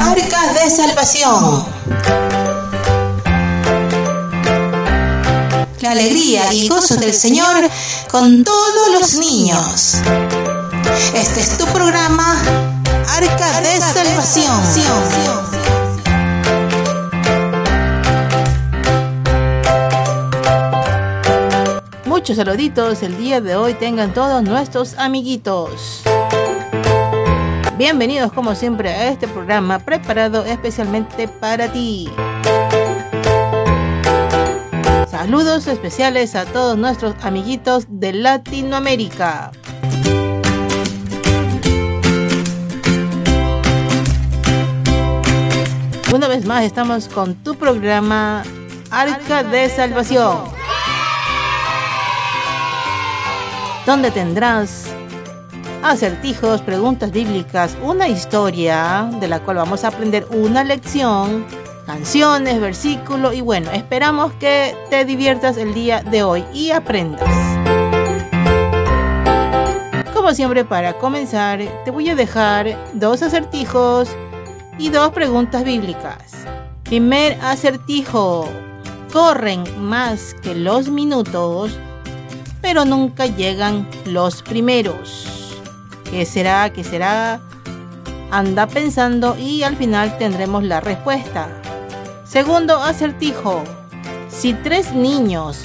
Arcas de Salvación. La alegría y gozo del Señor con todos los niños. Este es tu programa Arca de Salvación. Muchos saluditos el día de hoy tengan todos nuestros amiguitos. Bienvenidos como siempre a este programa preparado especialmente para ti. Saludos especiales a todos nuestros amiguitos de Latinoamérica. Una vez más estamos con tu programa Arca de Salvación, donde tendrás acertijos, preguntas bíblicas, una historia de la cual vamos a aprender una lección, canciones, versículos y bueno, esperamos que te diviertas el día de hoy y aprendas. Como siempre, para comenzar, te voy a dejar dos acertijos y dos preguntas bíblicas. Primer acertijo. Corren más que los minutos, pero nunca llegan los primeros. ¿Qué será? ¿Qué será? Anda pensando y al final tendremos la respuesta. Segundo acertijo. Si tres niños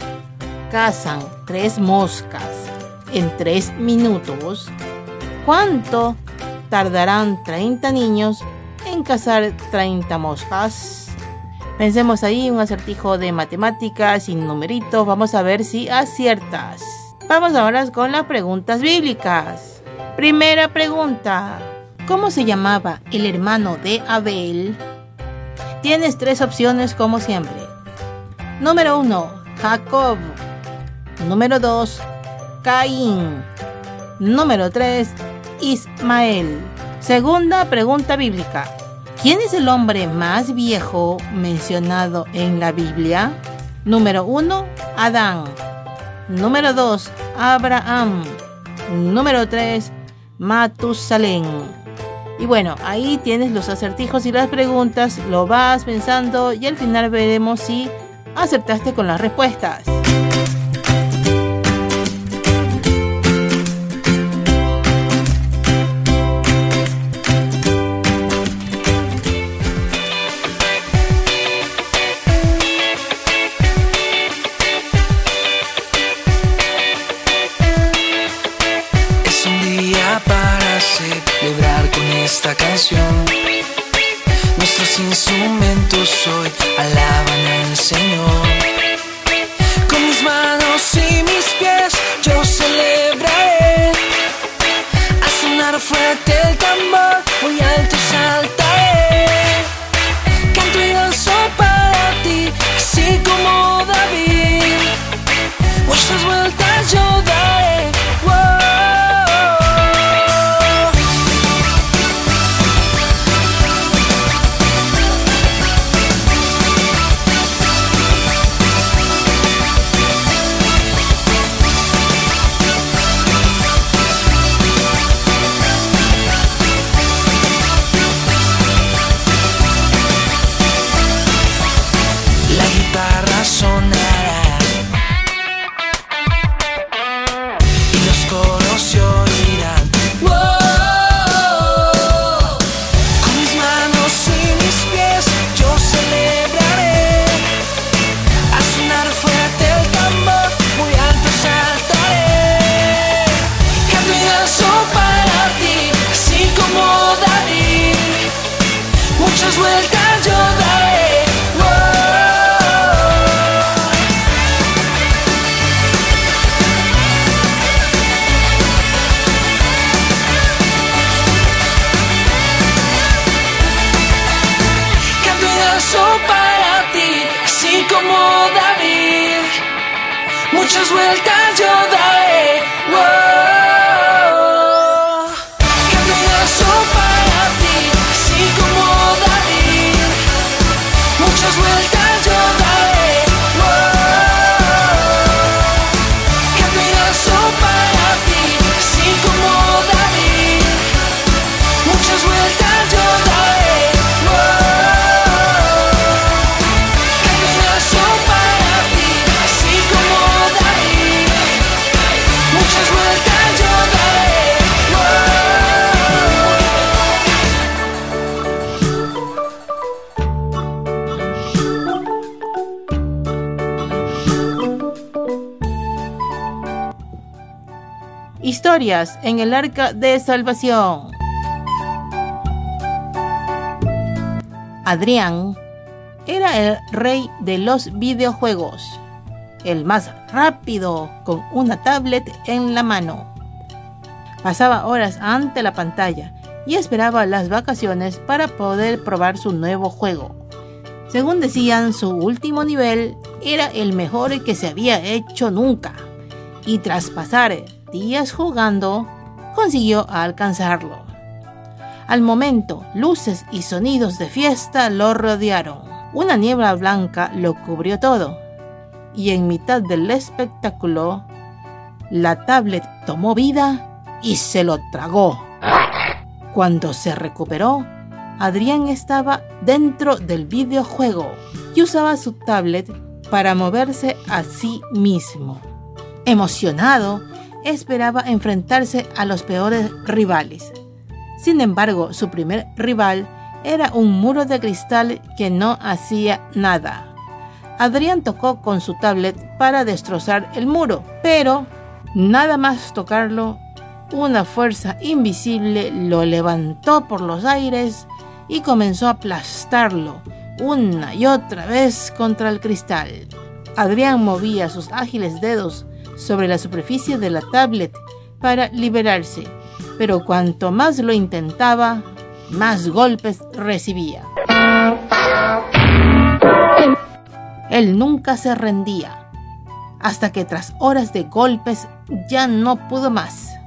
cazan tres moscas en tres minutos, ¿cuánto tardarán 30 niños en cazar 30 moscas. Pensemos ahí un acertijo de matemáticas sin numeritos. Vamos a ver si aciertas. Vamos ahora con las preguntas bíblicas. Primera pregunta. ¿Cómo se llamaba el hermano de Abel? Tienes tres opciones como siempre. Número 1. Jacob. Número 2. Caín. Número 3. Ismael. Segunda pregunta bíblica. ¿Quién es el hombre más viejo mencionado en la Biblia? Número 1, Adán. Número 2, Abraham. Número 3, Matusalén. Y bueno, ahí tienes los acertijos y las preguntas, lo vas pensando y al final veremos si aceptaste con las respuestas. vueltas yo daré. Wow. En el arca de salvación. Adrián era el rey de los videojuegos, el más rápido con una tablet en la mano. Pasaba horas ante la pantalla y esperaba las vacaciones para poder probar su nuevo juego. Según decían, su último nivel era el mejor que se había hecho nunca y tras pasar días jugando, consiguió alcanzarlo. Al momento, luces y sonidos de fiesta lo rodearon. Una niebla blanca lo cubrió todo. Y en mitad del espectáculo, la tablet tomó vida y se lo tragó. Cuando se recuperó, Adrián estaba dentro del videojuego y usaba su tablet para moverse a sí mismo. Emocionado, esperaba enfrentarse a los peores rivales. Sin embargo, su primer rival era un muro de cristal que no hacía nada. Adrián tocó con su tablet para destrozar el muro, pero nada más tocarlo, una fuerza invisible lo levantó por los aires y comenzó a aplastarlo una y otra vez contra el cristal. Adrián movía sus ágiles dedos sobre la superficie de la tablet para liberarse, pero cuanto más lo intentaba, más golpes recibía. Él nunca se rendía, hasta que tras horas de golpes ya no pudo más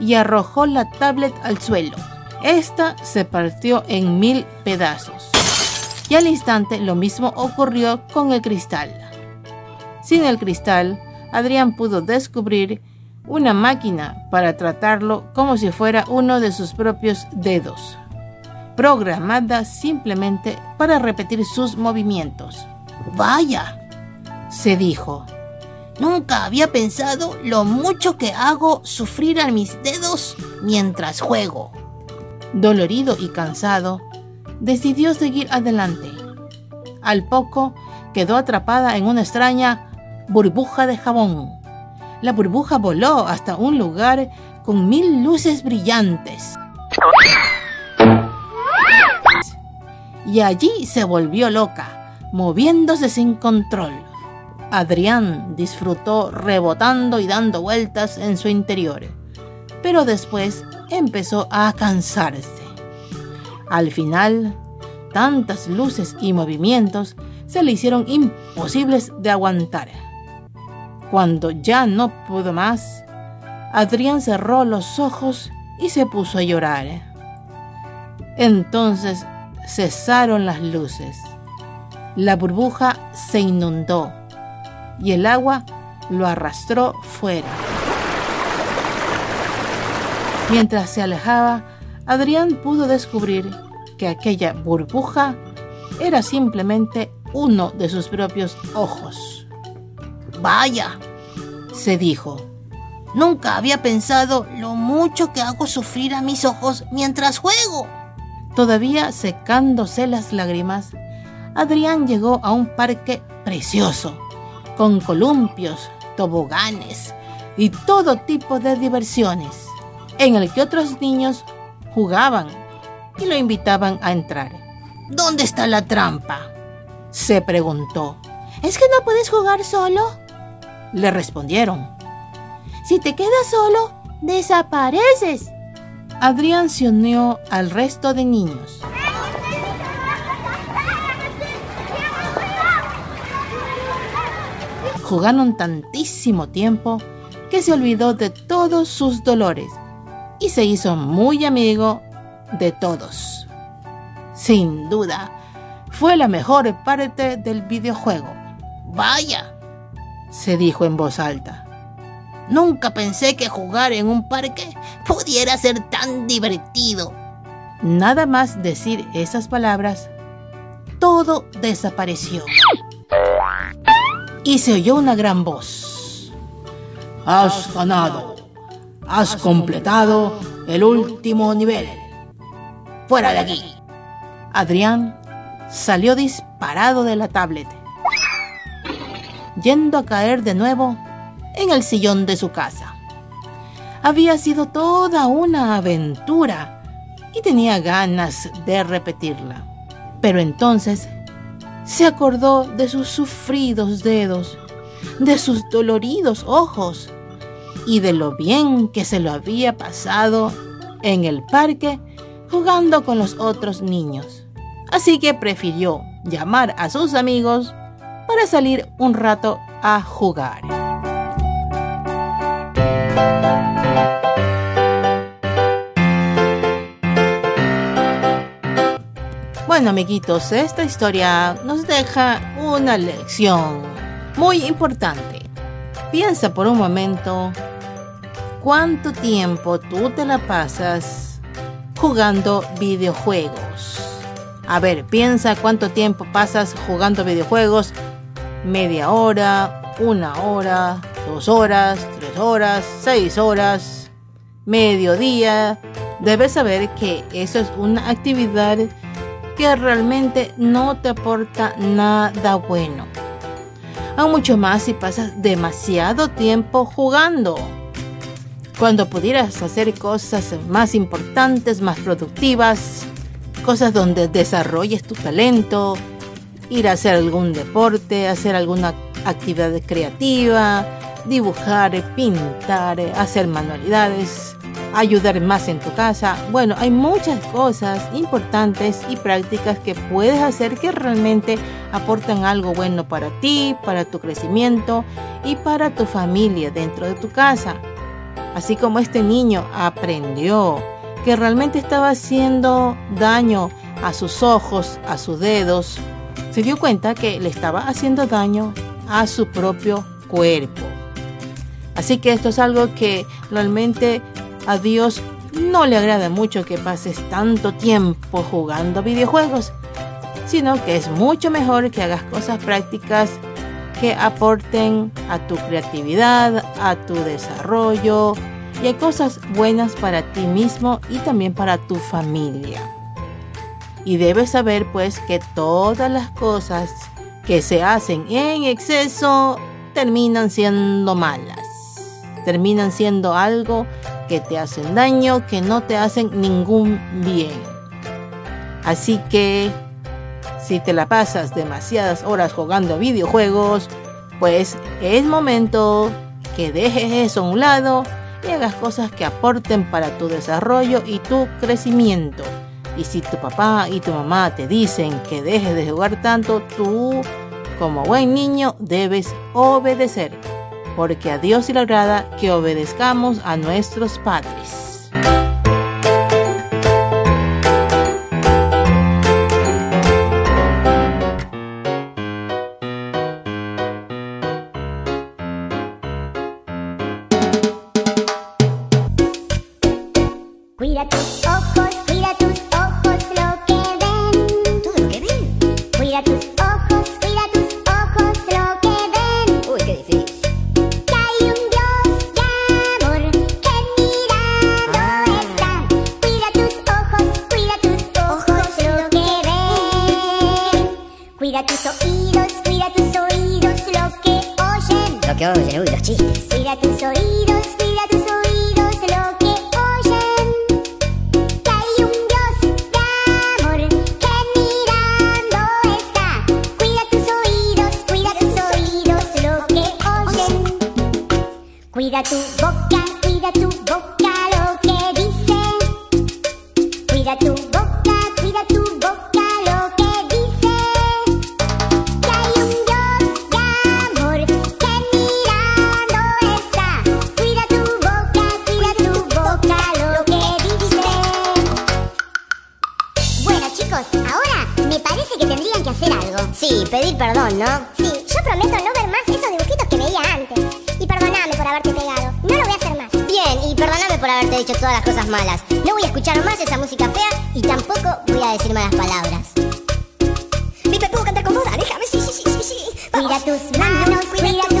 y arrojó la tablet al suelo. Esta se partió en mil pedazos. Y al instante lo mismo ocurrió con el cristal. Sin el cristal, Adrián pudo descubrir una máquina para tratarlo como si fuera uno de sus propios dedos, programada simplemente para repetir sus movimientos. Vaya, se dijo, nunca había pensado lo mucho que hago sufrir a mis dedos mientras juego. Dolorido y cansado, decidió seguir adelante. Al poco quedó atrapada en una extraña burbuja de jabón. La burbuja voló hasta un lugar con mil luces brillantes. Y allí se volvió loca, moviéndose sin control. Adrián disfrutó rebotando y dando vueltas en su interior, pero después empezó a cansarse. Al final, tantas luces y movimientos se le hicieron imposibles de aguantar. Cuando ya no pudo más, Adrián cerró los ojos y se puso a llorar. Entonces cesaron las luces. La burbuja se inundó y el agua lo arrastró fuera. Mientras se alejaba, Adrián pudo descubrir que aquella burbuja era simplemente uno de sus propios ojos. Vaya, se dijo. Nunca había pensado lo mucho que hago sufrir a mis ojos mientras juego. Todavía secándose las lágrimas, Adrián llegó a un parque precioso, con columpios, toboganes y todo tipo de diversiones, en el que otros niños jugaban y lo invitaban a entrar. ¿Dónde está la trampa? se preguntó. ¿Es que no puedes jugar solo? Le respondieron. Si te quedas solo, desapareces. Adrián se unió al resto de niños. Jugaron tantísimo tiempo que se olvidó de todos sus dolores y se hizo muy amigo de todos. Sin duda, fue la mejor parte del videojuego. Vaya, se dijo en voz alta. Nunca pensé que jugar en un parque pudiera ser tan divertido. Nada más decir esas palabras, todo desapareció. Y se oyó una gran voz. Has ganado. Has completado el último nivel. Fuera de aquí. Adrián salió disparado de la tablet yendo a caer de nuevo en el sillón de su casa. había sido toda una aventura y tenía ganas de repetirla. Pero entonces se acordó de sus sufridos dedos, de sus doloridos ojos y de lo bien que se lo había pasado en el parque jugando con los otros niños. Así que prefirió llamar a sus amigos para salir un rato a jugar. Bueno, amiguitos, esta historia nos deja una lección muy importante. Piensa por un momento cuánto tiempo tú te la pasas jugando videojuegos. A ver, piensa cuánto tiempo pasas jugando videojuegos. Media hora, una hora, dos horas, tres horas, seis horas, mediodía. Debes saber que eso es una actividad que realmente no te aporta nada bueno. Aún mucho más si pasas demasiado tiempo jugando. Cuando pudieras hacer cosas más importantes, más productivas, cosas donde desarrolles tu talento, ir a hacer algún deporte, hacer alguna actividad creativa, dibujar, pintar, hacer manualidades, ayudar más en tu casa. Bueno, hay muchas cosas importantes y prácticas que puedes hacer que realmente aportan algo bueno para ti, para tu crecimiento y para tu familia dentro de tu casa. Así como este niño aprendió que realmente estaba haciendo daño a sus ojos, a sus dedos, se dio cuenta que le estaba haciendo daño a su propio cuerpo. Así que esto es algo que realmente a Dios no le agrada mucho que pases tanto tiempo jugando videojuegos, sino que es mucho mejor que hagas cosas prácticas que aporten a tu creatividad, a tu desarrollo, y hay cosas buenas para ti mismo y también para tu familia. Y debes saber pues que todas las cosas que se hacen en exceso terminan siendo malas. Terminan siendo algo que te hacen daño, que no te hacen ningún bien. Así que si te la pasas demasiadas horas jugando videojuegos, pues es momento que dejes eso a un lado y hagas cosas que aporten para tu desarrollo y tu crecimiento. Y si tu papá y tu mamá te dicen que dejes de jugar tanto, tú, como buen niño, debes obedecer, porque a Dios le agrada que obedezcamos a nuestros padres. que uy, los chistes. Cuida tus oídos, cuida tus oídos, lo que oyen. Que hay un Dios de amor que mirando está. Cuida tus oídos, cuida tus oídos, lo que oyen. Cuida tu cosas malas. No voy a escuchar más esa música fea y tampoco voy a decir malas palabras. Pipe, ¿puedo cantar con vos? Déjame, sí, sí, sí, sí. sí. Vamos. Cuida tus manos, cuida, cuida tus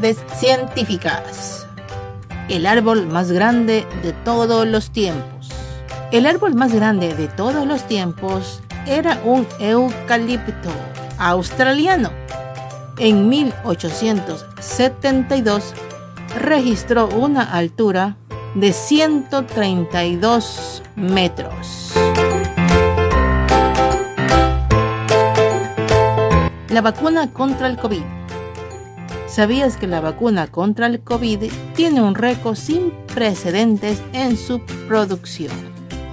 Científicas. El árbol más grande de todos los tiempos. El árbol más grande de todos los tiempos era un eucalipto australiano. En 1872 registró una altura de 132 metros. La vacuna contra el COVID. ¿Sabías que la vacuna contra el COVID tiene un récord sin precedentes en su producción?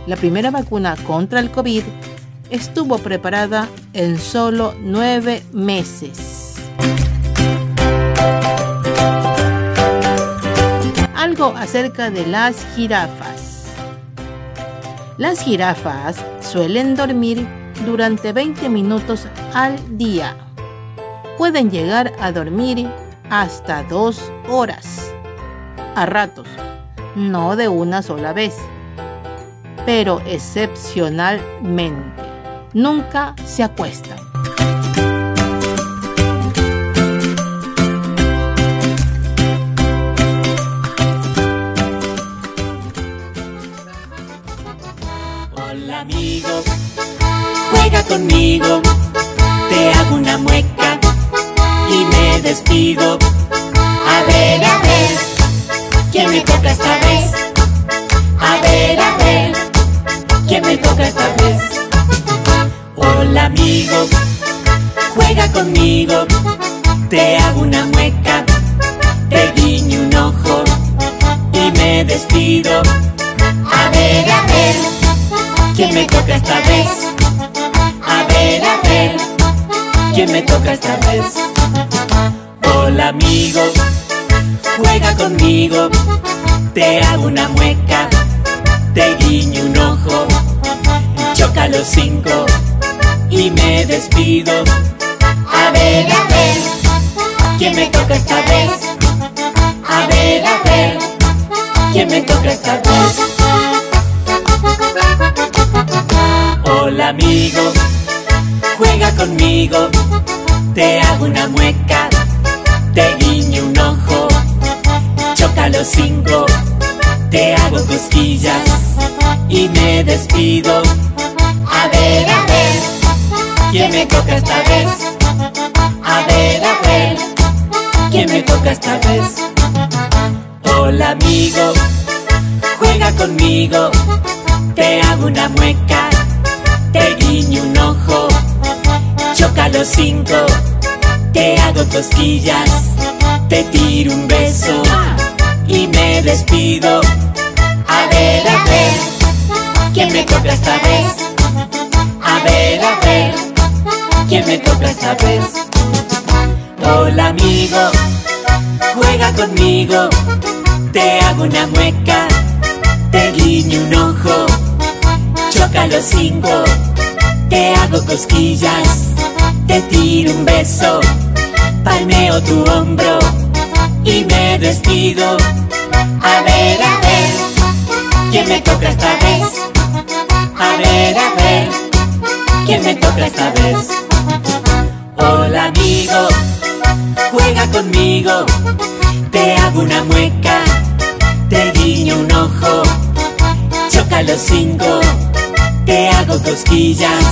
La primera vacuna contra el COVID estuvo preparada en solo nueve meses. Algo acerca de las jirafas. Las jirafas suelen dormir durante 20 minutos al día. Pueden llegar a dormir hasta dos horas. A ratos, no de una sola vez, pero excepcionalmente. Nunca se acuestan. Hola amigo, juega conmigo, te hago una mueca y me despido. A ver, a ver, ¿quién me toca esta vez? A ver, a ver, ¿quién me toca esta vez? Hola amigo, juega conmigo, te hago una mueca, te guiño un ojo y me despido. A ver, a ver, ¿quién me toca esta vez? A ver, a ver, ¿quién me toca esta vez? Hola amigo, juega conmigo, te hago una mueca, te guiño un ojo, choca los cinco y me despido. A ver, a ver, ¿quién me toca esta vez? A ver, a ver, ¿quién me toca esta vez? Hola amigo, juega conmigo, te hago una mueca, los cinco, te hago cosquillas y me despido. A ver, a ver, ¿quién me toca esta vez? A ver, a ver, ¿quién me toca esta vez? Hola amigo, juega conmigo, te hago una mueca, te guiño un ojo, choca los cinco, te hago cosquillas, te tiro un beso y me despido. A ver, a ver, ¿quién me toca esta vez? A ver, a ver, ¿quién me toca esta vez? Hola amigo, juega conmigo, te hago una mueca, te guiño un ojo, choca los cinco, te hago cosquillas, te tiro un beso, palmeo tu hombro y me despido. A ver, a ver, ¿quién me toca esta vez? A ver, a ver, ¿quién me toca esta vez? Hola amigo, juega conmigo. Te hago una mueca, te guiño un ojo, choca los cinco, te hago cosquillas,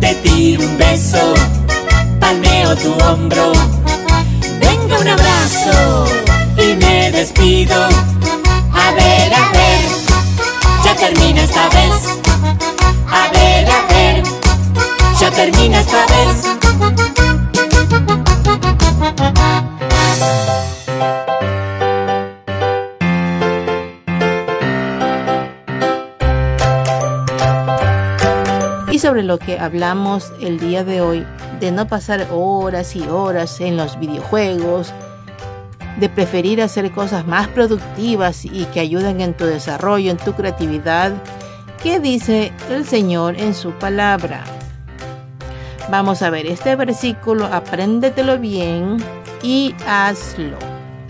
te tiro un beso, palmeo tu hombro. Un abrazo y me despido. A ver, a ver, ya termina esta vez. A ver, a ver, ya termina esta vez. Y sobre lo que hablamos el día de hoy, de no pasar horas y horas en los videojuegos, de preferir hacer cosas más productivas y que ayuden en tu desarrollo, en tu creatividad, ¿qué dice el Señor en su palabra? Vamos a ver este versículo, apréndetelo bien y hazlo.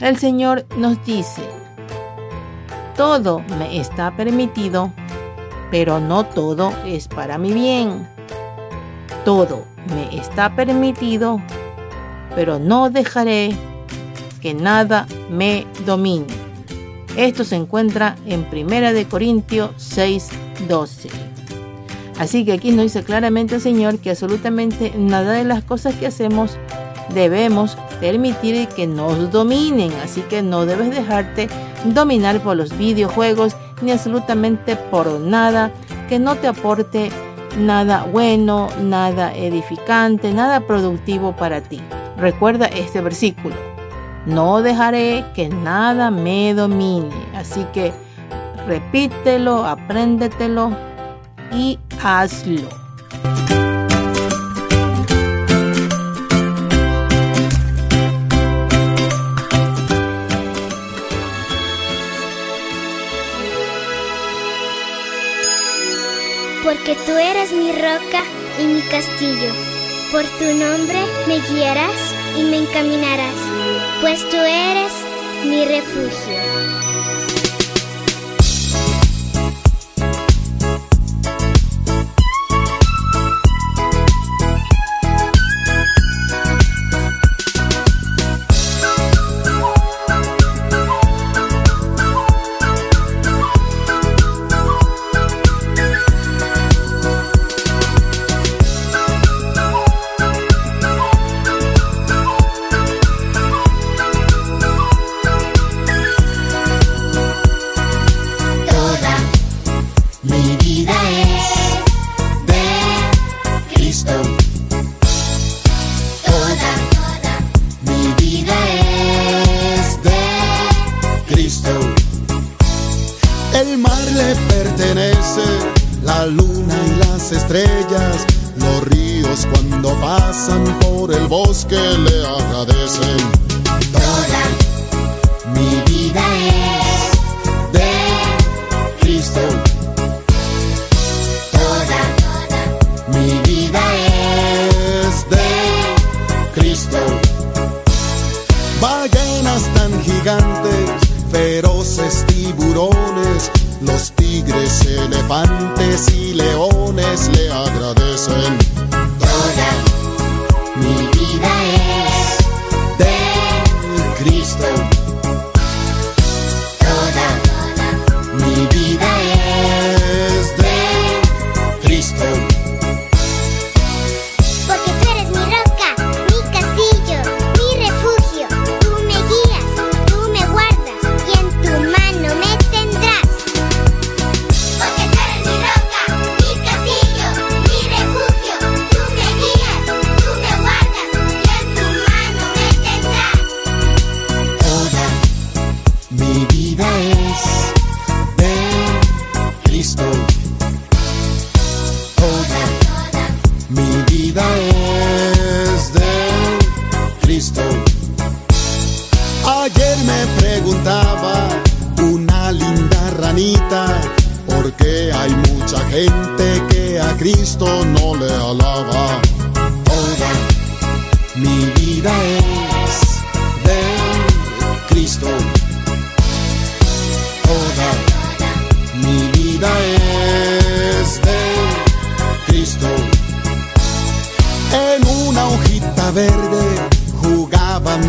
El Señor nos dice, todo me está permitido, pero no todo es para mi bien. Todo me está permitido, pero no dejaré que nada me domine. Esto se encuentra en 1 de Corintios 6, 12. Así que aquí nos dice claramente el Señor que absolutamente nada de las cosas que hacemos debemos permitir que nos dominen. Así que no debes dejarte dominar por los videojuegos ni absolutamente por nada que no te aporte nada bueno, nada edificante, nada productivo para ti. Recuerda este versículo. No dejaré que nada me domine. Así que repítelo, apréndetelo y hazlo. Porque tú eres mi roca y mi castillo. Por tu nombre me guiarás y me encaminarás, pues tú eres mi refugio. La luna y las estrellas, los ríos cuando pasan por el bosque le agradecen. Toda mi vida es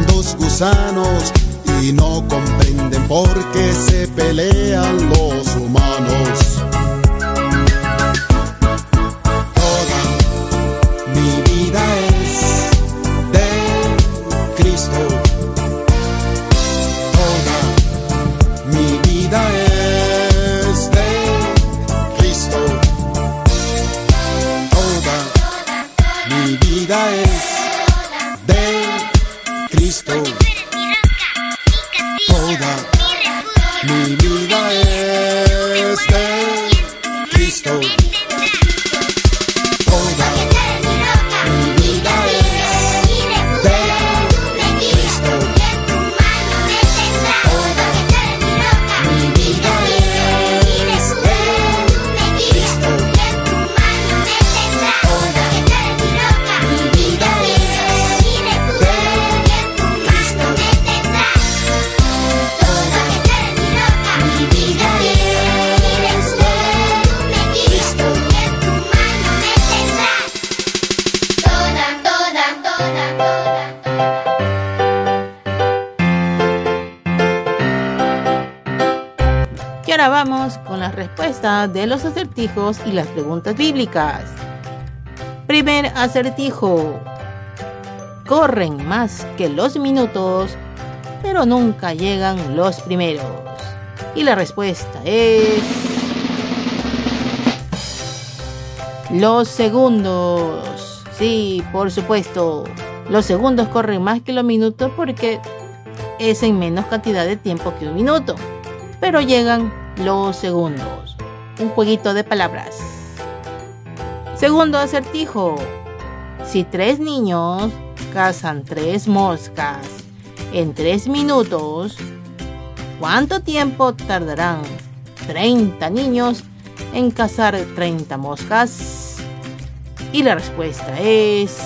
dos gusanos y no comprenden por qué se pelean los humanos. De los acertijos y las preguntas bíblicas. Primer acertijo. Corren más que los minutos, pero nunca llegan los primeros. Y la respuesta es... Los segundos. Sí, por supuesto. Los segundos corren más que los minutos porque es en menos cantidad de tiempo que un minuto. Pero llegan los segundos. Un jueguito de palabras. Segundo acertijo. Si tres niños cazan tres moscas en tres minutos, ¿cuánto tiempo tardarán 30 niños en cazar 30 moscas? Y la respuesta es...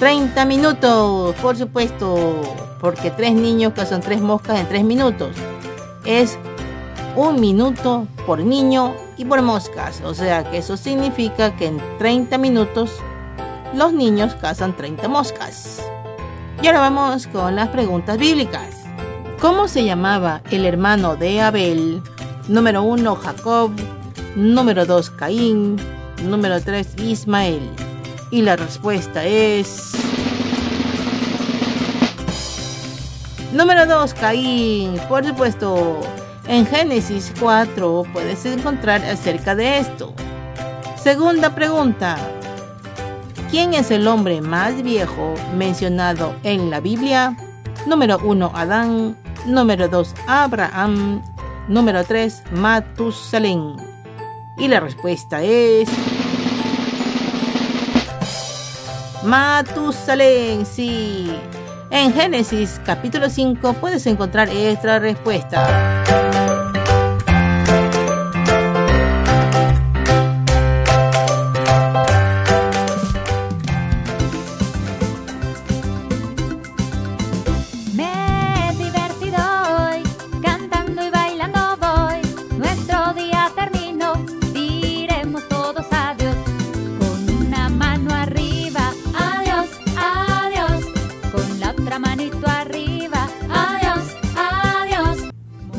30 minutos, por supuesto, porque tres niños cazan tres moscas en tres minutos. Es un minuto por niño y por moscas. O sea que eso significa que en 30 minutos los niños cazan 30 moscas. Y ahora vamos con las preguntas bíblicas. ¿Cómo se llamaba el hermano de Abel? Número 1, Jacob. Número 2, Caín. Número 3, Ismael. Y la respuesta es... Número 2, Caín. Por supuesto, en Génesis 4 puedes encontrar acerca de esto. Segunda pregunta. ¿Quién es el hombre más viejo mencionado en la Biblia? Número 1, Adán. Número 2, Abraham. Número 3, Matusalén. Y la respuesta es... Matusalén, sí. En Génesis capítulo 5 puedes encontrar esta respuesta.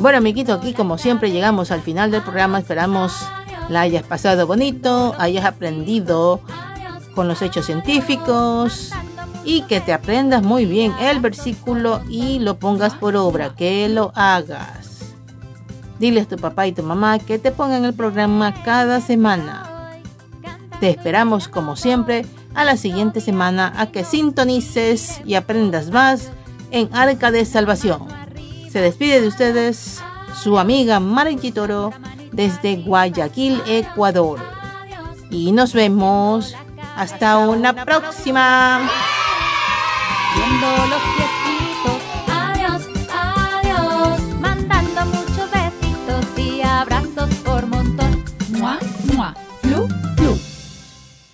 Bueno, amiguito, aquí como siempre llegamos al final del programa. Esperamos la hayas pasado bonito, hayas aprendido con los hechos científicos y que te aprendas muy bien el versículo y lo pongas por obra, que lo hagas. Dile a tu papá y tu mamá que te pongan el programa cada semana. Te esperamos como siempre a la siguiente semana a que sintonices y aprendas más en Arca de Salvación. Se despide de ustedes su amiga Mari Toro desde Guayaquil, Ecuador. Y nos vemos hasta una próxima.